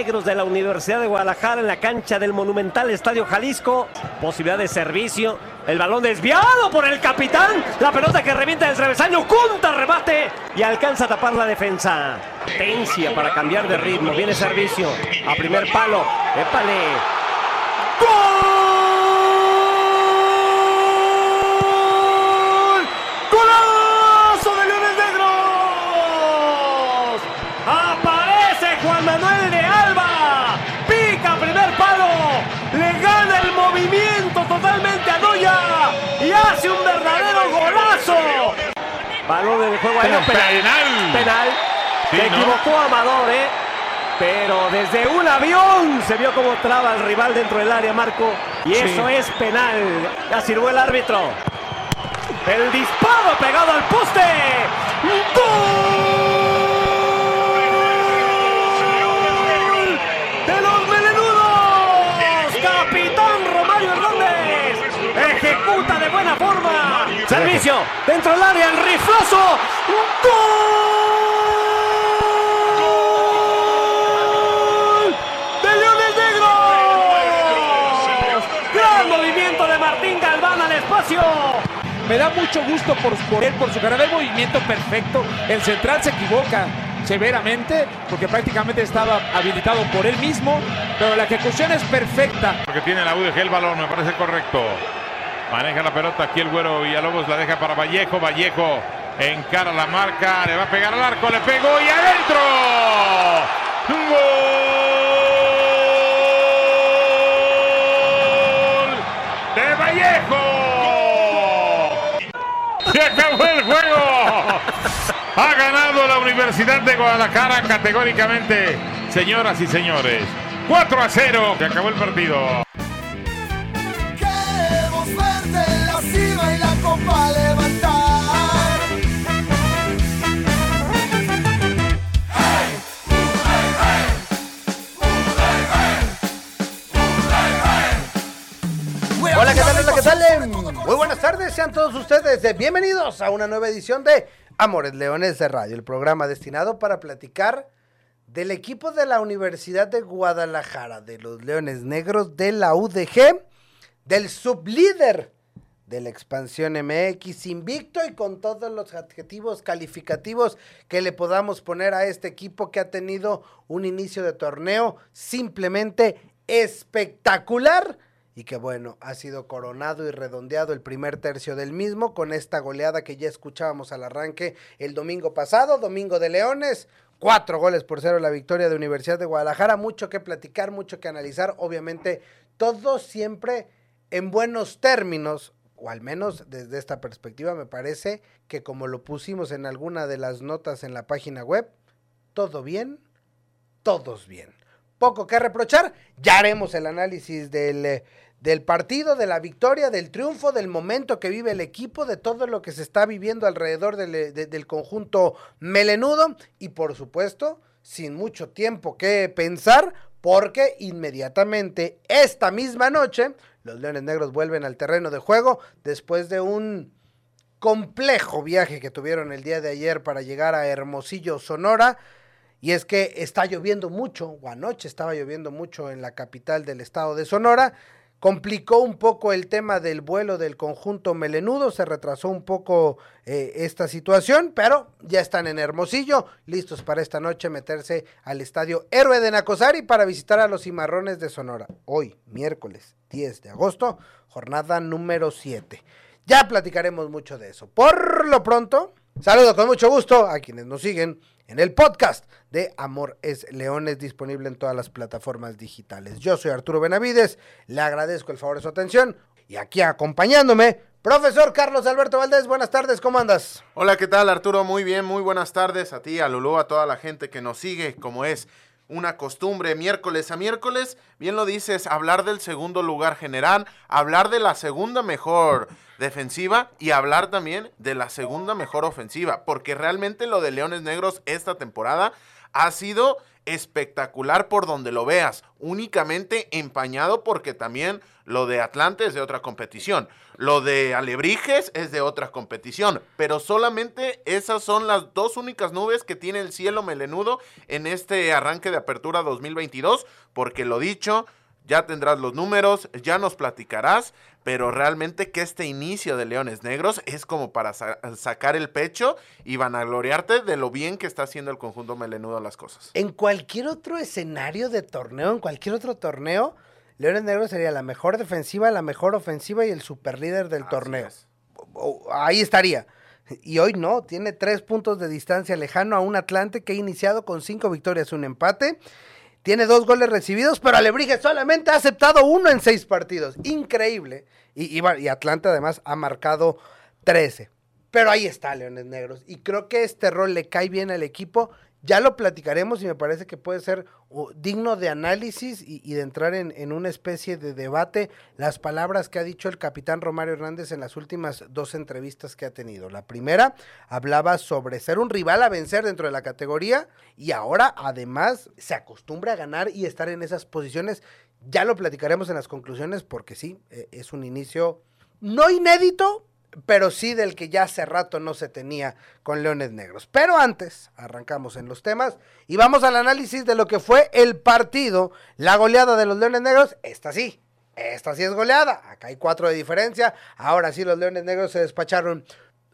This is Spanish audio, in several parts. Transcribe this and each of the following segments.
Negros de la Universidad de Guadalajara en la cancha del monumental Estadio Jalisco. Posibilidad de servicio. El balón desviado por el capitán. La pelota que revienta del travesaño. Junta remate y alcanza a tapar la defensa. Tencia para cambiar de ritmo. Viene servicio a primer palo. Épale. ¡Gol! ¡Golazo de Leones Negros! Aparece Juan Manuel de Alba. Pica primer palo. Le gana el movimiento totalmente a Noya. Y hace un verdadero golazo. Balón en el juego aéreo. Penal. Penal. Sí, Se ¿no? equivocó Amador, ¿eh? Pero desde un avión se vio cómo traba el rival dentro del área, Marco. Y eso es penal. Ya sirvió el árbitro. El disparo pegado al poste. ¡Gol! ¡De los melenudos! ¡Capitán Romario Hernández! Ejecuta de buena forma. Servicio dentro del área, el riflazo. ¡Gol! ¡De Leones Negros! ¡Gran movimiento de Martín Galván al espacio! Me da mucho gusto por, por él, por su carrera de movimiento perfecto. El central se equivoca severamente porque prácticamente estaba habilitado por él mismo, pero la ejecución es perfecta. Porque tiene la UDG el balón, me parece correcto. Maneja la pelota aquí el güero Villalobos, la deja para Vallejo. Vallejo encara la marca, le va a pegar al arco, le pegó y adentro. ¡Gol! ¡De Vallejo! ¡Se acabó el juego! Ha ganado la Universidad de Guadalajara categóricamente, señoras y señores. 4 a 0. Se acabó el partido. Sean todos ustedes eh, bienvenidos a una nueva edición de Amores Leones de Radio, el programa destinado para platicar del equipo de la Universidad de Guadalajara, de los Leones Negros de la UDG, del sublíder de la expansión MX, invicto y con todos los adjetivos calificativos que le podamos poner a este equipo que ha tenido un inicio de torneo simplemente espectacular y que bueno, ha sido coronado y redondeado el primer tercio del mismo con esta goleada que ya escuchábamos al arranque el domingo pasado, domingo de Leones. Cuatro goles por cero la victoria de Universidad de Guadalajara. Mucho que platicar, mucho que analizar. Obviamente, todo siempre en buenos términos, o al menos desde esta perspectiva, me parece que como lo pusimos en alguna de las notas en la página web, todo bien, todos bien. Poco que reprochar, ya haremos el análisis del, eh, del partido, de la victoria, del triunfo, del momento que vive el equipo, de todo lo que se está viviendo alrededor del, eh, de- del conjunto melenudo y por supuesto, sin mucho tiempo que pensar, porque inmediatamente esta misma noche los Leones Negros vuelven al terreno de juego después de un complejo viaje que tuvieron el día de ayer para llegar a Hermosillo, Sonora. Y es que está lloviendo mucho, o anoche estaba lloviendo mucho en la capital del estado de Sonora. Complicó un poco el tema del vuelo del conjunto melenudo, se retrasó un poco eh, esta situación, pero ya están en Hermosillo, listos para esta noche meterse al estadio Héroe de Nacosari para visitar a los cimarrones de Sonora. Hoy, miércoles 10 de agosto, jornada número 7. Ya platicaremos mucho de eso. Por lo pronto, saludo con mucho gusto a quienes nos siguen en el podcast de Amor es Leones, disponible en todas las plataformas digitales. Yo soy Arturo Benavides, le agradezco el favor de su atención y aquí acompañándome, profesor Carlos Alberto Valdés, buenas tardes, ¿cómo andas? Hola, ¿qué tal Arturo? Muy bien, muy buenas tardes a ti, a Lulú, a toda la gente que nos sigue, como es una costumbre miércoles a miércoles, bien lo dices, hablar del segundo lugar general, hablar de la segunda mejor defensiva y hablar también de la segunda mejor ofensiva, porque realmente lo de Leones Negros esta temporada ha sido espectacular por donde lo veas, únicamente empañado porque también lo de Atlante es de otra competición, lo de Alebrijes es de otra competición, pero solamente esas son las dos únicas nubes que tiene el cielo melenudo en este arranque de apertura 2022, porque lo dicho, ya tendrás los números, ya nos platicarás, pero realmente que este inicio de Leones Negros es como para sa- sacar el pecho y vanagloriarte de lo bien que está haciendo el conjunto melenudo las cosas. En cualquier otro escenario de torneo, en cualquier otro torneo, Leones Negros sería la mejor defensiva, la mejor ofensiva y el superlíder del Así torneo. es. Ahí estaría. Y hoy no, tiene tres puntos de distancia lejano a un Atlante que ha iniciado con cinco victorias, un empate. Tiene dos goles recibidos, pero Alebrije solamente ha aceptado uno en seis partidos. Increíble. Y, y y Atlante además ha marcado 13. Pero ahí está Leones Negros. Y creo que este rol le cae bien al equipo. Ya lo platicaremos y me parece que puede ser digno de análisis y, y de entrar en, en una especie de debate las palabras que ha dicho el capitán Romario Hernández en las últimas dos entrevistas que ha tenido. La primera hablaba sobre ser un rival a vencer dentro de la categoría y ahora además se acostumbra a ganar y estar en esas posiciones. Ya lo platicaremos en las conclusiones porque sí, eh, es un inicio no inédito, pero sí del que ya hace rato no se tenía con Leones Negros. Pero antes, arrancamos en los temas y vamos al análisis de lo que fue el partido, la goleada de los Leones Negros. Esta sí, esta sí es goleada. Acá hay cuatro de diferencia. Ahora sí los Leones Negros se despacharon.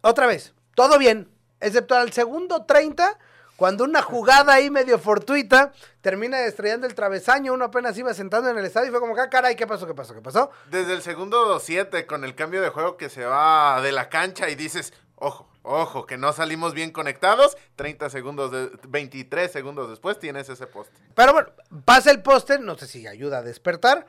Otra vez, todo bien, excepto al segundo 30. Cuando una jugada ahí medio fortuita termina estrellando el travesaño, uno apenas iba sentando en el estadio y fue como, ah, caray, ¿qué pasó? ¿Qué pasó? ¿Qué pasó? Desde el segundo 7, con el cambio de juego que se va de la cancha y dices, ojo, ojo, que no salimos bien conectados, 30 segundos, de, 23 segundos después tienes ese poste. Pero bueno, pasa el póster, no sé si ayuda a despertar.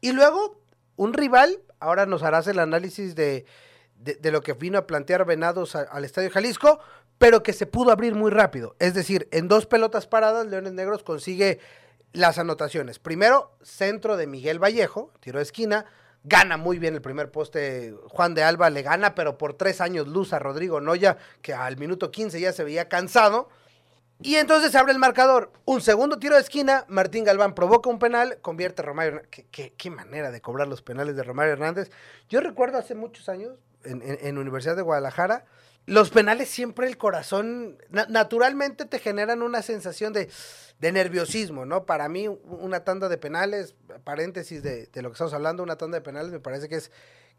Y luego, un rival, ahora nos harás el análisis de, de, de lo que vino a plantear Venados a- al Estadio Jalisco, pero que se pudo abrir muy rápido. Es decir, en dos pelotas paradas, Leones Negros consigue las anotaciones. Primero, centro de Miguel Vallejo, tiro de esquina. Gana muy bien el primer poste Juan de Alba, le gana, pero por tres años luz a Rodrigo Noya, que al minuto 15 ya se veía cansado. Y entonces se abre el marcador. Un segundo tiro de esquina. Martín Galván provoca un penal. Convierte a Romario Hernández. ¿Qué, manera de cobrar los penales de Romario Hernández. Yo recuerdo hace muchos años, en, en Universidad de Guadalajara, los penales siempre el corazón, na- naturalmente te generan una sensación de, de nerviosismo, ¿no? Para mí, una tanda de penales, paréntesis de, de lo que estamos hablando, una tanda de penales me parece que es,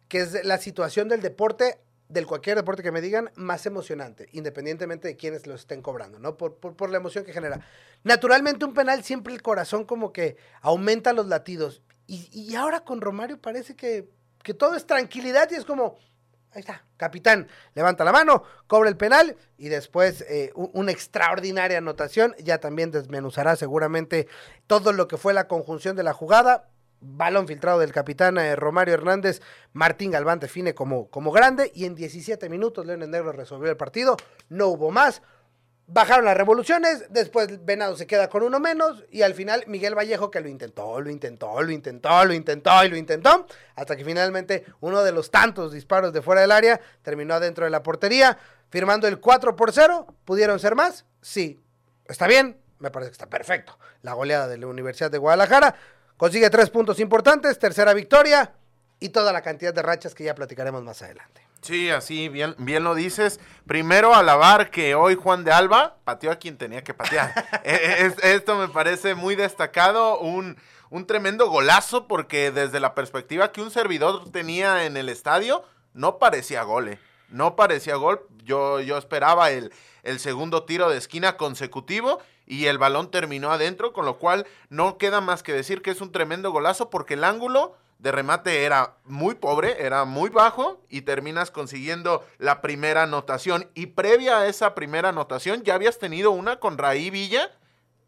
que es la situación del deporte del cualquier deporte que me digan, más emocionante, independientemente de quienes lo estén cobrando, ¿no? Por, por, por la emoción que genera. Naturalmente, un penal siempre el corazón como que aumenta los latidos. Y, y ahora con Romario parece que, que todo es tranquilidad y es como, ahí está, capitán, levanta la mano, cobra el penal y después eh, una extraordinaria anotación. Ya también desmenuzará seguramente todo lo que fue la conjunción de la jugada. Balón filtrado del capitán eh, Romario Hernández. Martín Galván define como, como grande. Y en 17 minutos Leones Negro resolvió el partido. No hubo más. Bajaron las revoluciones. Después Venado se queda con uno menos. Y al final Miguel Vallejo que lo intentó, lo intentó, lo intentó, lo intentó y lo intentó. Hasta que finalmente uno de los tantos disparos de fuera del área terminó adentro de la portería. Firmando el 4 por 0. ¿Pudieron ser más? Sí. ¿Está bien? Me parece que está perfecto. La goleada de la Universidad de Guadalajara. Consigue tres puntos importantes, tercera victoria y toda la cantidad de rachas que ya platicaremos más adelante. Sí, así bien, bien lo dices. Primero alabar que hoy Juan de Alba pateó a quien tenía que patear. Eh, es- esto me parece muy destacado, un, un tremendo golazo porque desde la perspectiva que un servidor tenía en el estadio, no parecía gol. eh. No parecía gol. Yo, yo esperaba el, el segundo tiro de esquina consecutivo y el balón terminó adentro, con lo cual no queda más que decir que es un tremendo golazo porque el ángulo de remate era muy pobre, era muy bajo y terminas consiguiendo la primera anotación. Y previa a esa primera anotación ya habías tenido una con Raí Villa,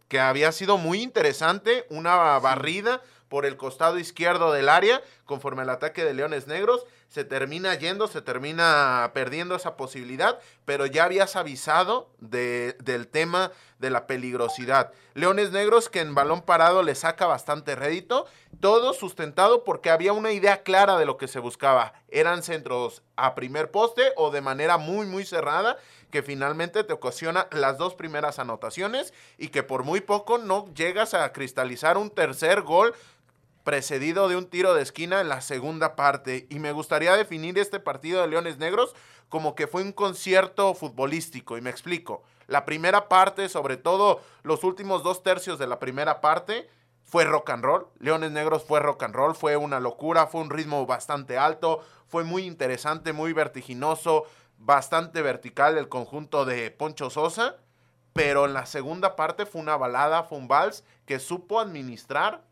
que había sido muy interesante, una barrida por el costado izquierdo del área, conforme al ataque de Leones Negros, se termina yendo, se termina perdiendo esa posibilidad, pero ya habías avisado de, del tema de la peligrosidad. Leones Negros que en balón parado le saca bastante rédito, todo sustentado porque había una idea clara de lo que se buscaba. Eran centros a primer poste o de manera muy, muy cerrada que finalmente te ocasiona las dos primeras anotaciones y que por muy poco no llegas a cristalizar un tercer gol precedido de un tiro de esquina en la segunda parte. Y me gustaría definir este partido de Leones Negros como que fue un concierto futbolístico. Y me explico. La primera parte, sobre todo los últimos dos tercios de la primera parte, fue rock and roll. Leones Negros fue rock and roll, fue una locura, fue un ritmo bastante alto, fue muy interesante, muy vertiginoso, bastante vertical el conjunto de Poncho Sosa. Pero en la segunda parte fue una balada, fue un vals que supo administrar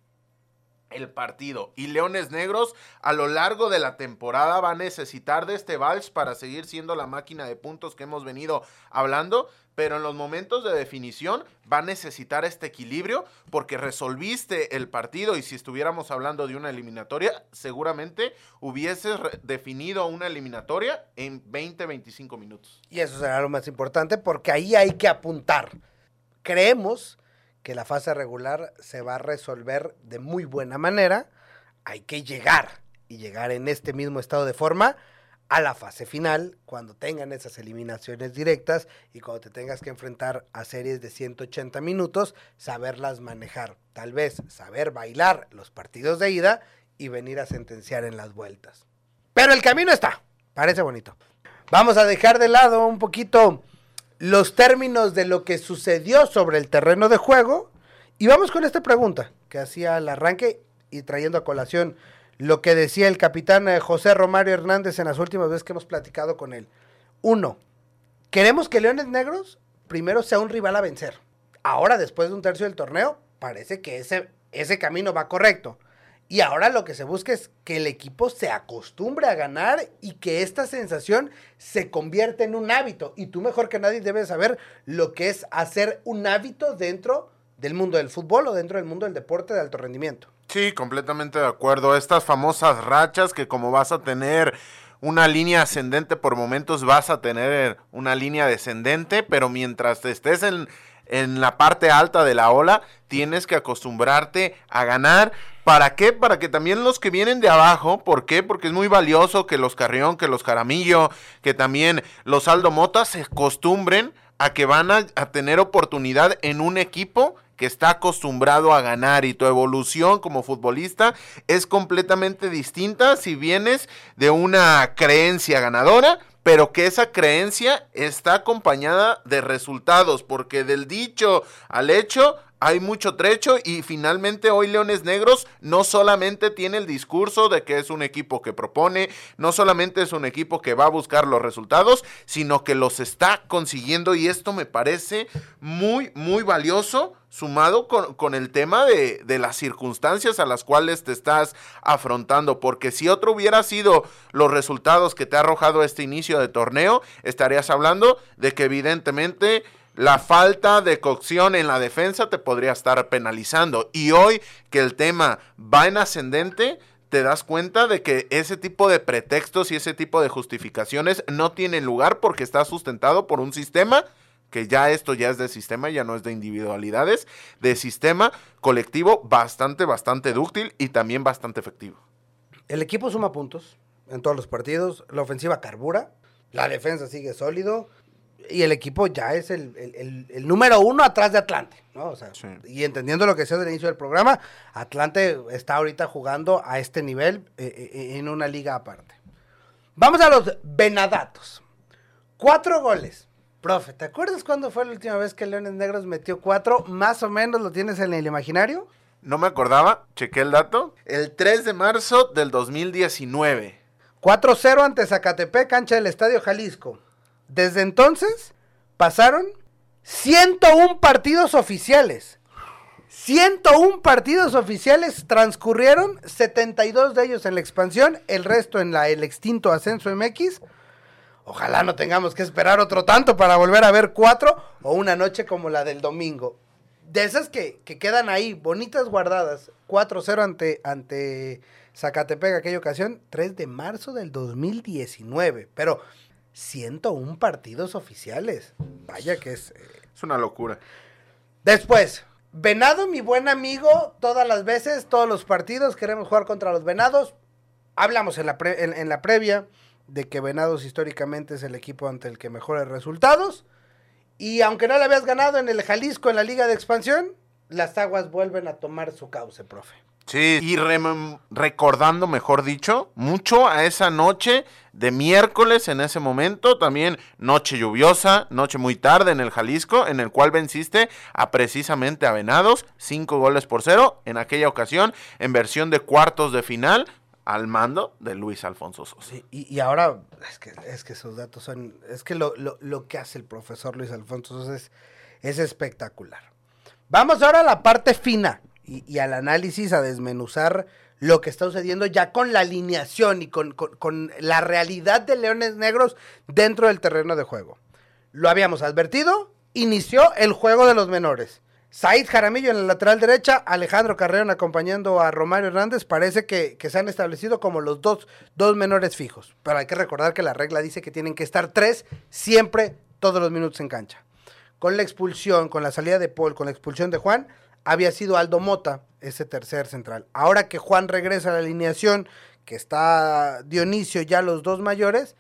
el partido. Y Leones Negros a lo largo de la temporada va a necesitar de este vals para seguir siendo la máquina de puntos que hemos venido hablando. Pero en los momentos de definición va a necesitar este equilibrio porque resolviste el partido y si estuviéramos hablando de una eliminatoria, seguramente hubieses definido una eliminatoria en 20-25 minutos. Y eso será lo más importante porque ahí hay que apuntar. Creemos que la fase regular se va a resolver de muy buena manera. Hay que llegar y llegar en este mismo estado de forma a la fase final, cuando tengan esas eliminaciones directas y cuando te tengas que enfrentar a series de 180 minutos, saberlas manejar. Tal vez saber bailar los partidos de ida y venir a sentenciar en las vueltas. Pero el camino está, parece bonito. Vamos a dejar de lado un poquito los términos de lo que sucedió sobre el terreno de juego y vamos con esta pregunta que hacía al arranque y trayendo a colación lo que decía el capitán eh, José Romario Hernández en las últimas veces que hemos platicado con él. Uno, queremos que Leones Negros primero sea un rival a vencer. Ahora, después de un tercio del torneo, parece que ese, ese camino va correcto. Y ahora lo que se busca es que el equipo se acostumbre a ganar y que esta sensación se convierta en un hábito. Y tú mejor que nadie debes saber lo que es hacer un hábito dentro del mundo del fútbol o dentro del mundo del deporte de alto rendimiento. Sí, completamente de acuerdo. Estas famosas rachas que como vas a tener una línea ascendente por momentos, vas a tener una línea descendente, pero mientras estés en, en la parte alta de la ola, tienes que acostumbrarte a ganar. ¿Para qué? Para que también los que vienen de abajo, ¿por qué? Porque es muy valioso que los Carrión, que los Jaramillo, que también los Aldo Mota se acostumbren a que van a, a tener oportunidad en un equipo que está acostumbrado a ganar y tu evolución como futbolista es completamente distinta si vienes de una creencia ganadora, pero que esa creencia está acompañada de resultados, porque del dicho al hecho hay mucho trecho y finalmente hoy Leones Negros no solamente tiene el discurso de que es un equipo que propone, no solamente es un equipo que va a buscar los resultados, sino que los está consiguiendo y esto me parece muy, muy valioso sumado con, el tema de, de, las circunstancias a las cuales te estás afrontando, porque si otro hubiera sido los resultados que te ha arrojado este inicio de torneo, estarías hablando de que evidentemente la falta de cocción en la defensa te podría estar penalizando. Y hoy que el tema va en ascendente, te das cuenta de que ese tipo de pretextos y ese tipo de justificaciones no tienen lugar porque está sustentado por un sistema que ya esto ya es de sistema, ya no es de individualidades, de sistema colectivo bastante, bastante dúctil y también bastante efectivo. El equipo suma puntos en todos los partidos, la ofensiva carbura, la defensa sigue sólido y el equipo ya es el, el, el, el número uno atrás de Atlante, ¿no? O sea, sí. y entendiendo lo que sea del inicio del programa, Atlante está ahorita jugando a este nivel eh, eh, en una liga aparte. Vamos a los Venadatos. Cuatro goles. Profe, ¿te acuerdas cuándo fue la última vez que Leones Negros metió cuatro? Más o menos lo tienes en el imaginario. No me acordaba, chequé el dato. El 3 de marzo del 2019. 4-0 ante Zacatepec, cancha del Estadio Jalisco. Desde entonces pasaron 101 partidos oficiales. 101 partidos oficiales transcurrieron, 72 de ellos en la expansión, el resto en la, el extinto ascenso MX. Ojalá no tengamos que esperar otro tanto para volver a ver cuatro o una noche como la del domingo. De esas que, que quedan ahí, bonitas guardadas, 4-0 ante, ante Zacatepec aquella ocasión, 3 de marzo del 2019. Pero 101 partidos oficiales. Vaya que es... eh, Es una locura. Después, Venado, mi buen amigo, todas las veces, todos los partidos, queremos jugar contra los Venados. Hablamos en la, pre- en, en la previa de que Venados históricamente es el equipo ante el que mejores resultados. Y aunque no le habías ganado en el Jalisco en la Liga de Expansión, las aguas vuelven a tomar su cauce, profe. Sí, y recordando, mejor dicho, mucho a esa noche de miércoles en ese momento, también noche lluviosa, noche muy tarde en el Jalisco, en el cual venciste a precisamente a Venados, cinco goles por cero, en aquella ocasión, en versión de cuartos de final, al mando de Luis Alfonso Sosa. Y, y ahora, es que, es que esos datos son, es que lo, lo- lo que hace el profesor Luis Alfonso Sosa es, es espectacular. Vamos ahora a la parte fina y, al análisis, a desmenuzar lo que está sucediendo ya con la alineación y con, con- con la realidad de Leones Negros dentro del terreno de juego. Lo habíamos advertido, inició el juego de los menores. Said Jaramillo en la lateral derecha, Alejandro Carreón acompañando a Romario Hernández, parece que, que se han establecido como los dos, dos menores fijos. Pero hay que recordar que la regla dice que tienen que estar tres siempre, todos los minutos en cancha. Con la expulsión, con la salida de Paul, con la expulsión de Juan, había sido Aldo Mota ese tercer central. Ahora que Juan regresa a la alineación, que está Dionisio ya los dos mayores,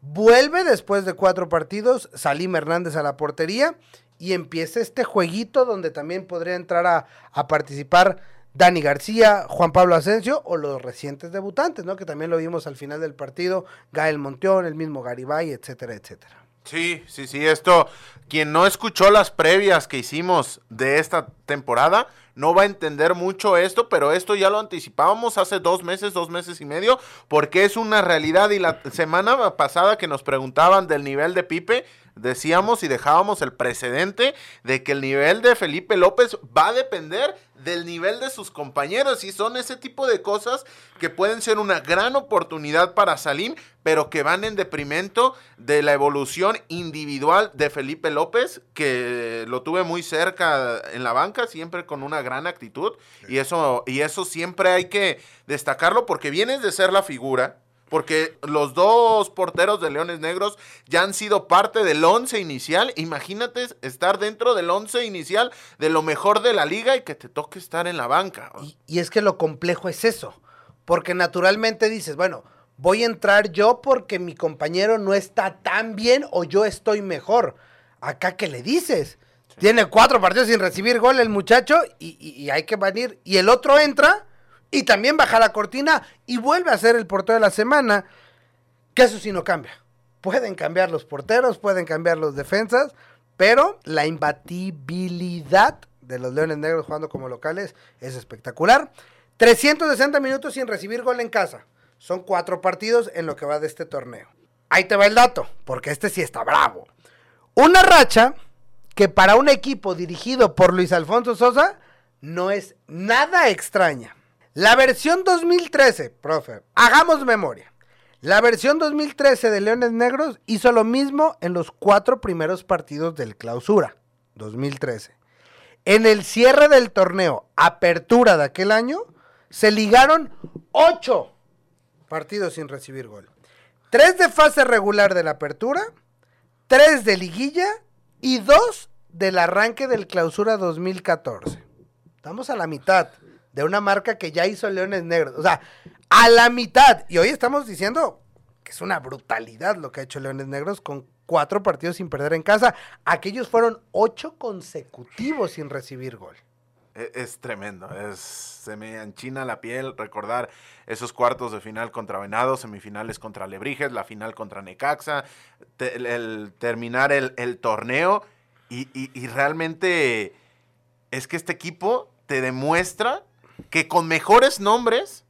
vuelve después de cuatro partidos Salim Hernández a la portería y empieza este jueguito donde también podría entrar a, a participar Dani García, Juan Pablo Asensio o los recientes debutantes, ¿no? Que también lo vimos al final del partido, Gael Monteón, el mismo Garibay, etcétera, etcétera. Sí, sí, sí, esto, quien no escuchó las previas que hicimos de esta temporada, no va a entender mucho esto, pero esto ya lo anticipábamos hace dos meses, dos meses y medio, porque es una realidad. Y la semana pasada que nos preguntaban del nivel de Pipe, decíamos y dejábamos el precedente de que el nivel de Felipe López va a depender del nivel de sus compañeros y son ese tipo de cosas que pueden ser una gran oportunidad para Salim, pero que van en deprimento de la evolución individual de Felipe López, que lo tuve muy cerca en la banca, siempre con una gran actitud y eso y eso siempre hay que destacarlo porque vienes de ser la figura porque los dos porteros de Leones Negros ya han sido parte del once inicial. Imagínate estar dentro del once inicial de lo mejor de la liga y que te toque estar en la banca. Y, y es que lo complejo es eso, porque naturalmente dices, bueno, voy a entrar yo porque mi compañero no está tan bien o yo estoy mejor. Acá, ¿qué le dices? Tiene cuatro partidos sin recibir gol el muchacho y, y- y hay que venir. Y el otro entra y también baja la cortina y vuelve a ser el portero de la semana. Que eso sí no cambia. Pueden cambiar los porteros, pueden cambiar los defensas, pero la imbatibilidad de los Leones Negros jugando como locales es espectacular. 360 minutos sin recibir gol en casa. Son cuatro partidos en lo que va de este torneo. Ahí te va el dato, porque este sí está bravo. Una racha que para un equipo dirigido por Luis Alfonso Sosa no es nada extraña. La versión 2013, profe, hagamos memoria. La versión 2013 de Leones Negros hizo lo mismo en los cuatro primeros partidos del clausura, 2013. En el cierre del torneo, apertura de aquel año, se ligaron ocho partidos sin recibir gol. Tres de fase regular de la apertura, tres de liguilla y dos del arranque del clausura 2014. Estamos a la mitad de una marca que ya hizo Leones Negros. O sea, a la mitad. Y hoy estamos diciendo que es una brutalidad lo que ha hecho Leones Negros con cuatro partidos sin perder en casa. Aquellos fueron ocho consecutivos sin recibir gol. E- Es, tremendo, es, se me enchina la piel recordar esos cuartos de final contra Venados, semifinales contra Lebrijes, la final contra Necaxa, el, terminar el, torneo y realmente es que este equipo te demuestra que con mejores nombres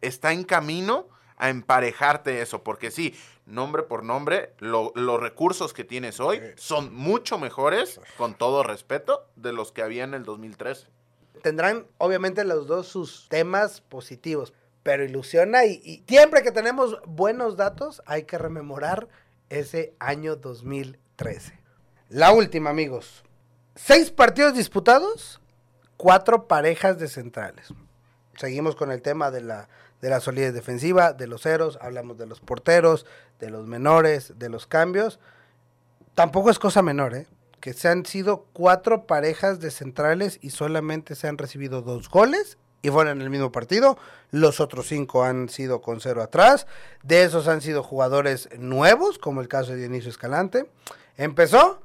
está en camino a emparejarte eso, porque sí, nombre por nombre, lo- los recursos que tienes hoy son mucho mejores, con todo respeto, de los que había en el 2013. Tendrán obviamente los dos sus temas positivos, pero ilusiona y, y siempre que tenemos buenos datos hay que rememorar ese año 2013. La última, amigos. Seis partidos disputados, cuatro parejas de centrales. Seguimos con el tema de la, de la solidez defensiva, de los ceros, hablamos de los porteros, de los menores, de los cambios. Tampoco es cosa menor, ¿eh? Que se han sido cuatro parejas de centrales y solamente se han recibido dos goles y fueron en el mismo partido. Los otros cinco han sido con cero atrás. De esos han sido jugadores nuevos, como el caso de Dionisio Escalante. Empezó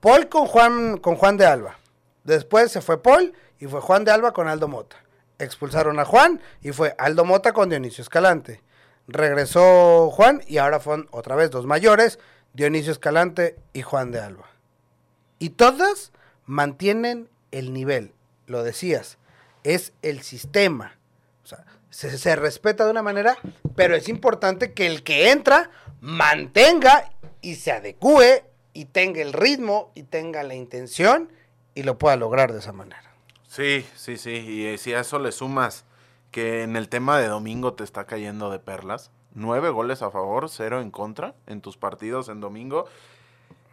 Paul con Juan, con Juan de Alba. Después se fue Paul y fue Juan de Alba con Aldo Mota. Expulsaron a Juan y fue Aldo Mota con Dionisio Escalante. Regresó Juan y ahora fueron otra vez dos mayores, Dionisio Escalante y Juan de Alba. Y todas mantienen el nivel, lo decías, es el sistema. O sea, se, se respeta de una manera, pero es importante que el que entra mantenga y se adecue y tenga el ritmo y tenga la intención y lo pueda lograr de esa manera. Sí, sí, sí. Y eh, si a eso le sumas que en el tema de domingo te está cayendo de perlas, nueve goles a favor, cero en contra en tus partidos en domingo.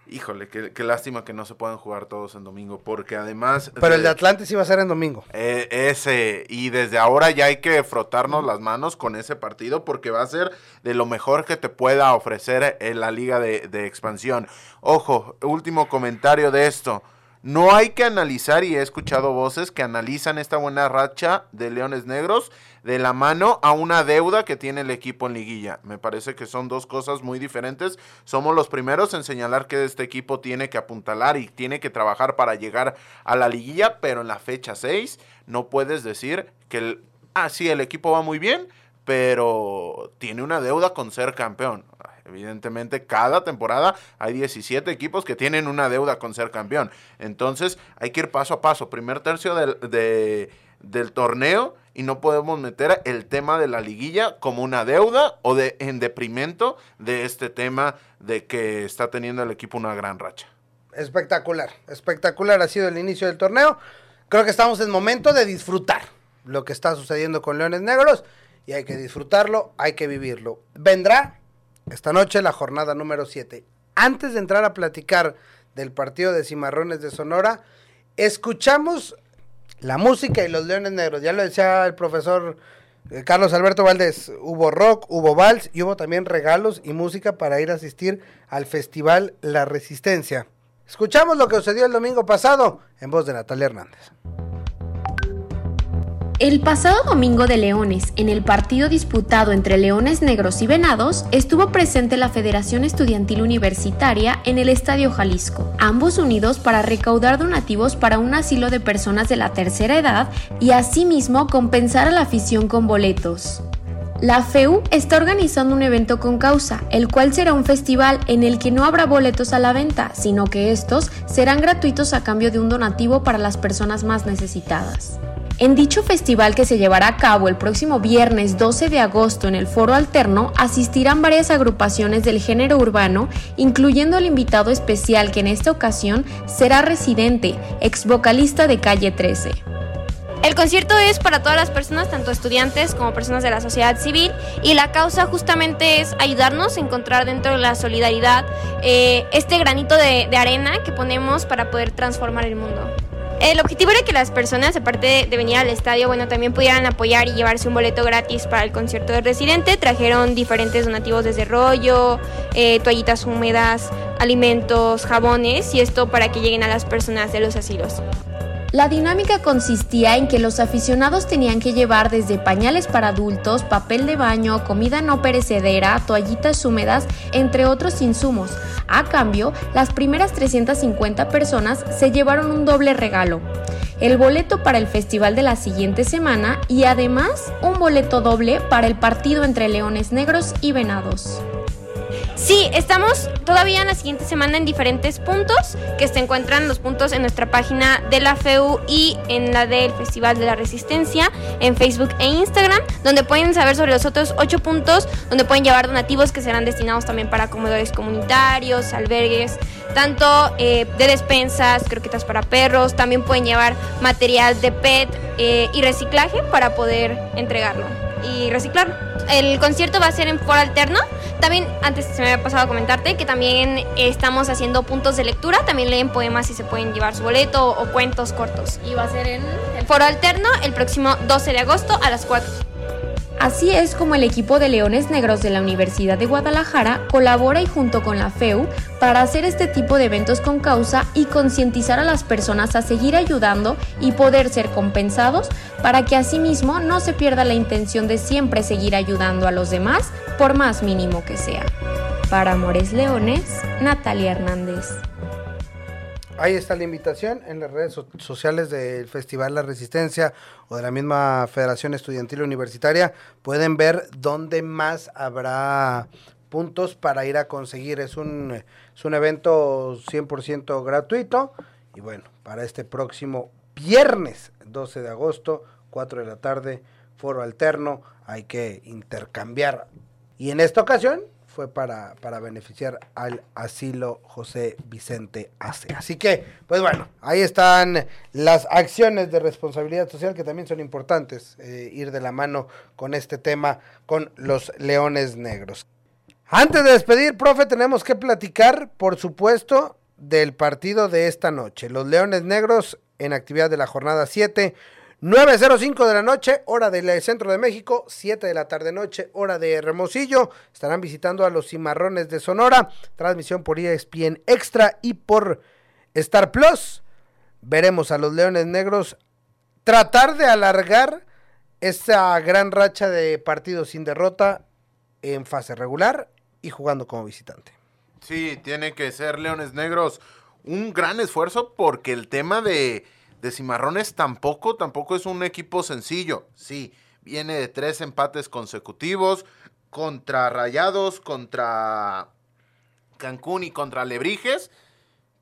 Híjole, qué, qué lástima que no se puedan jugar todos en domingo, porque además... Pero el de Atlantis iba a ser en domingo. Eh, ese, y desde ahora ya hay que frotarnos las manos con ese partido porque va a ser de lo mejor que te pueda ofrecer en la liga de, de expansión. Ojo, último comentario de esto. No hay que analizar, y he escuchado voces que analizan esta buena racha de Leones Negros de la mano a una deuda que tiene el equipo en liguilla. Me parece que son dos cosas muy diferentes. Somos los primeros en señalar que este equipo tiene que apuntalar y tiene que trabajar para llegar a la liguilla, pero en la fecha 6 no puedes decir que, el, ah, sí, el equipo va muy bien, pero tiene una deuda con ser campeón. Evidentemente, cada temporada hay 17 equipos que tienen una deuda con ser campeón. Entonces, hay que ir paso a paso. Primer tercio del, de- del torneo y no podemos meter el tema de la liguilla como una deuda o de en deprimento de este tema de que está teniendo el equipo una gran racha. Espectacular, espectacular ha sido el inicio del torneo. Creo que estamos en momento de disfrutar lo que está sucediendo con Leones Negros y hay que disfrutarlo, hay que vivirlo. Vendrá esta noche la jornada número 7. Antes de entrar a platicar del partido de Cimarrones de Sonora, escuchamos la música y los Leones Negros. Ya lo decía el profesor eh, Carlos Alberto Valdés, hubo rock, hubo vals y hubo también regalos y música para ir a asistir al festival La Resistencia. Escuchamos lo que sucedió el domingo pasado en voz de Natalia Hernández. El pasado domingo de Leones, en el partido disputado entre Leones Negros y Venados, estuvo presente la Federación Estudiantil Universitaria en el Estadio Jalisco, ambos unidos para recaudar donativos para un asilo de personas de la tercera edad y asimismo compensar a la afición con boletos. La FEU está organizando un evento con causa, el cual será un festival en el que no habrá boletos a la venta, sino que estos serán gratuitos a cambio de un donativo para las personas más necesitadas. En dicho festival que se llevará a cabo el próximo viernes 12 de agosto en el Foro Alterno, asistirán varias agrupaciones del género urbano, incluyendo el invitado especial que en esta ocasión será Residente, ex vocalista de Calle 13. El concierto es para todas las personas, tanto estudiantes como personas de la sociedad civil, y la causa justamente es ayudarnos a encontrar dentro de la solidaridad eh, este granito de, de arena que ponemos para poder transformar el mundo. El objetivo era que las personas, aparte de venir al estadio, bueno, también pudieran apoyar y llevarse un boleto gratis para el concierto de Residente. Trajeron diferentes donativos desde rollo, eh, toallitas húmedas, alimentos, jabones, y esto para que lleguen a las personas de los asilos. La dinámica consistía en que los aficionados tenían que llevar desde pañales para adultos, papel de baño, comida no perecedera, toallitas húmedas, entre otros insumos. A cambio, las primeras 350 personas se llevaron un doble regalo. El boleto para el festival de la siguiente semana y además un boleto doble para el partido entre Leones Negros y Venados. Sí, estamos todavía en la siguiente semana en diferentes puntos, que se encuentran los puntos en nuestra página de la FEU y en la del Festival de la Resistencia, en Facebook e Instagram, donde pueden saber sobre los otros ocho puntos, donde pueden llevar donativos que serán destinados también para comedores comunitarios, albergues, tanto eh, de despensas, croquetas para perros, también pueden llevar material de PET eh, y reciclaje para poder entregarlo y reciclarlo. El concierto va a ser en foro alterno. También, antes se me había pasado a comentarte que también estamos haciendo puntos de lectura. También leen poemas y se pueden llevar su boleto o cuentos cortos. Y va a ser en Foro alterno el próximo 12 de agosto a las 4. Así es como el equipo de Leones Negros de la Universidad de Guadalajara colabora y junto con la FEU para hacer este tipo de eventos con causa y concientizar a las personas a seguir ayudando y poder ser compensados para que asimismo no se pierda la intención de siempre seguir ayudando a los demás por más mínimo que sea. Para Amores Leones, Natalia Hernández. Ahí está la invitación en las redes so- sociales del Festival La Resistencia o de la misma Federación Estudiantil Universitaria. Pueden ver dónde más habrá puntos para ir a conseguir. Es un, es un evento 100% gratuito. Y bueno, para este próximo viernes 12 de agosto, 4 de la tarde, foro alterno, hay que intercambiar. Y en esta ocasión fue para, para beneficiar al asilo José Vicente Ace. Así que, pues bueno, ahí están las acciones de responsabilidad social que también son importantes, eh, ir de la mano con este tema, con los leones negros. Antes de despedir, profe, tenemos que platicar, por supuesto, del partido de esta noche. Los Leones Negros en actividad de la jornada 7. 9.05 de la noche, hora del centro de México, 7 de la tarde noche, hora de Hermosillo. Estarán visitando a los Cimarrones de Sonora. Transmisión por ESPN Extra y por Star Plus. Veremos a los Leones Negros tratar de alargar esa gran racha de partidos sin derrota en fase regular y jugando como visitante. Sí, tiene que ser Leones Negros un gran esfuerzo porque el tema de, de Cimarrones tampoco, tampoco es un equipo sencillo. Sí, viene de tres empates consecutivos contra Rayados, contra Cancún y contra Lebrijes.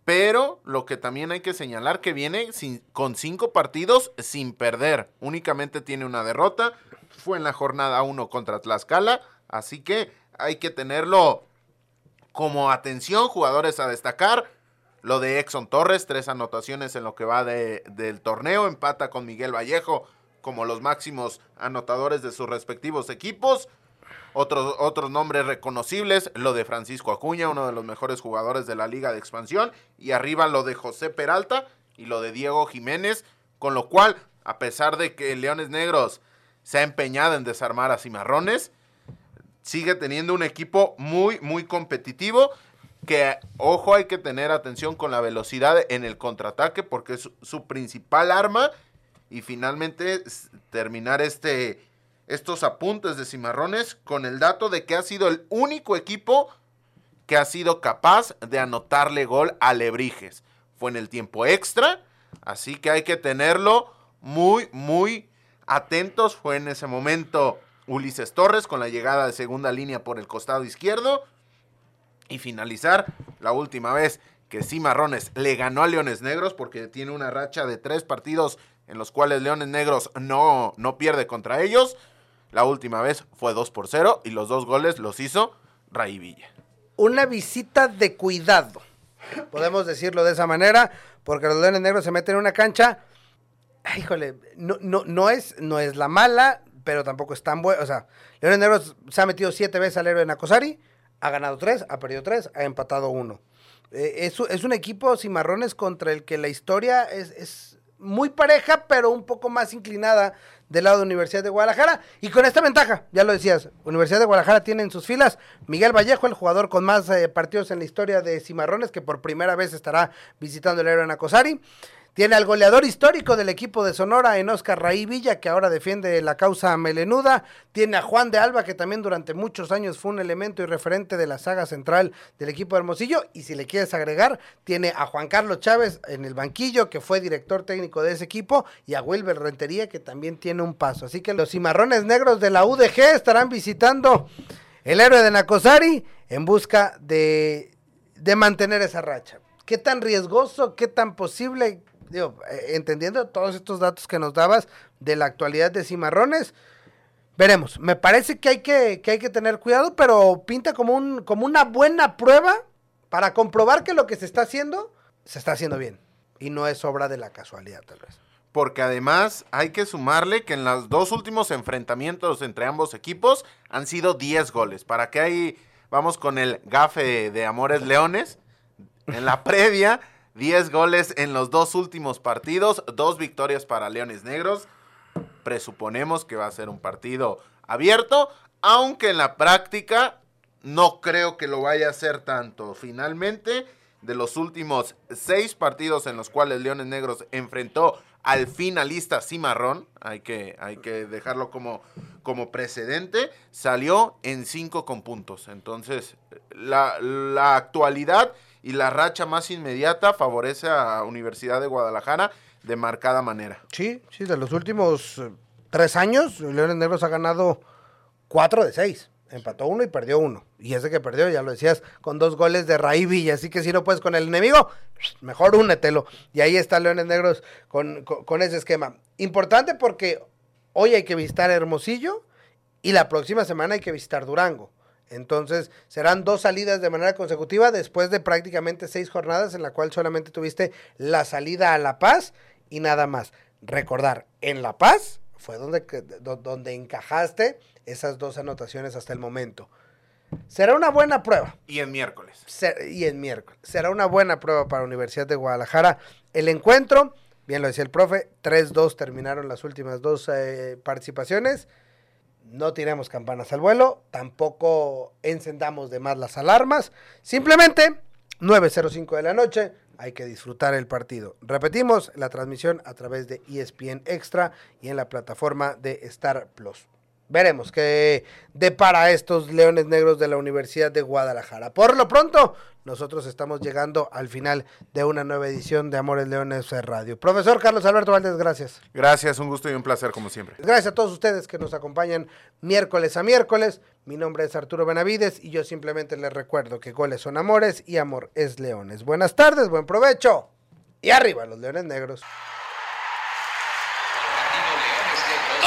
Pero lo que también hay que señalar que viene con cinco partidos sin perder. Únicamente tiene una derrota. Fue en la jornada 1 contra Tlaxcala. Así que hay que tenerlo como atención, jugadores a destacar. Lo de Exxon Torres, tres anotaciones en lo que va de- del torneo. Empata con Miguel Vallejo como los máximos anotadores de sus respectivos equipos. Otros, otros nombres reconocibles, lo de Francisco Acuña, uno de los mejores jugadores de la Liga de Expansión. Y arriba lo de José Peralta y lo de Diego Jiménez. Con lo cual, a pesar de que Leones Negros se ha empeñado en desarmar a Cimarrones, sigue teniendo un equipo muy, muy competitivo. Que, ojo, hay que tener atención con la velocidad en el contraataque porque es su, principal arma. Y finalmente terminar este, estos apuntes de Cimarrones con el dato de que ha sido el único equipo que ha sido capaz de anotarle gol a Lebrijes. Fue en el tiempo extra, así que hay que tenerlo muy, muy atentos. Fue en ese momento Ulises Torres con la llegada de segunda línea por el costado izquierdo. Y finalizar la última vez que Cimarrones le ganó a Leones Negros porque tiene una racha de tres partidos en los cuales Leones Negros no, no pierde contra ellos. La última vez fue 2 por 0 y los dos goles los hizo Ray Villa. Una visita de cuidado, podemos decirlo de esa manera, porque los Leones Negros se meten en una cancha. Híjole, no, no, no, es, no es la mala, pero tampoco es tan buena. O sea, Leones Negros se ha metido siete veces al héroe Nacosari, ha ganado tres, ha perdido tres, ha empatado uno. Eh, es, un equipo cimarrones contra el que la historia es, es muy pareja, pero un poco más inclinada del lado de Universidad de Guadalajara. Y con esta ventaja, ya lo decías, Universidad de Guadalajara tiene en sus filas Miguel Vallejo, el jugador con más eh, partidos en la historia de Cimarrones, que por primera vez estará visitando el héroe Nacosari. Tiene al goleador histórico del equipo de Sonora en Oscar Raí Villa, que ahora defiende la causa melenuda. Tiene a Juan de Alba, que también durante muchos años fue un elemento y referente de la saga central del equipo de Hermosillo. Y si le quieres agregar, tiene a Juan Carlos Chávez en el banquillo, que fue director técnico de ese equipo, y a Wilber Rentería, que también tiene un paso. Así que los cimarrones negros de la UDG estarán visitando el héroe de Nacosari en busca de, de mantener esa racha. ¿Qué tan riesgoso, qué tan posible? Eh, entendiendo todos estos datos que nos dabas de la actualidad de Cimarrones, veremos. Me parece que hay que, que hay que tener cuidado, pero pinta como, un, como una buena prueba para comprobar que lo que se está haciendo, se está haciendo bien. Y no es obra de la casualidad, tal vez. Porque además hay que sumarle que en los dos últimos enfrentamientos entre ambos equipos han sido 10 goles. ¿Para qué ahí vamos con el gafe de Amores Leones? En la previa, 10 goles en los dos últimos partidos, dos victorias para Leones Negros. Presuponemos que va a ser un partido abierto, aunque en la práctica no creo que lo vaya a hacer tanto. Finalmente, de los últimos seis partidos en los cuales Leones Negros enfrentó al finalista Cimarrón, hay que, hay que dejarlo como, como precedente, salió en cinco con puntos. Entonces, la, la actualidad y la racha más inmediata favorece a Universidad de Guadalajara de marcada manera. Sí, sí, de los últimos eh, tres años, Leones Negros ha ganado cuatro de seis. Empató uno y perdió uno. Y ese que perdió, ya lo decías, con dos goles de Villa. Así que si no puedes con el enemigo, mejor únetelo. Y ahí está Leones Negros con, con- con ese esquema. Importante porque hoy hay que visitar Hermosillo y la próxima semana hay que visitar Durango. Entonces serán dos salidas de manera consecutiva después de prácticamente seis jornadas en la cual solamente tuviste la salida a La Paz y nada más. Recordar, en La Paz fue donde, donde encajaste esas dos anotaciones hasta el momento. Será una buena prueba. Y en miércoles. Ser- y en miércoles. Será una buena prueba para Universidad de Guadalajara. El encuentro, bien lo decía el profe, 3-2 terminaron las últimas dos eh, participaciones. No tiremos campanas al vuelo, tampoco encendamos de más las alarmas. Simplemente 9.05 de la noche, hay que disfrutar el partido. Repetimos, la transmisión a través de ESPN Extra y en la plataforma de Star Plus. Veremos qué depara estos Leones Negros de la Universidad de Guadalajara. Por lo pronto, nosotros estamos llegando al final de una nueva edición de Amores Leones Radio. Profesor Carlos Alberto Valdés, gracias. Gracias, un gusto y un placer como siempre. Gracias a todos ustedes que nos acompañan miércoles a miércoles. Mi nombre es Arturo Benavides y yo simplemente les recuerdo que goles son amores y amor es leones. Buenas tardes, buen provecho. Y arriba los Leones Negros.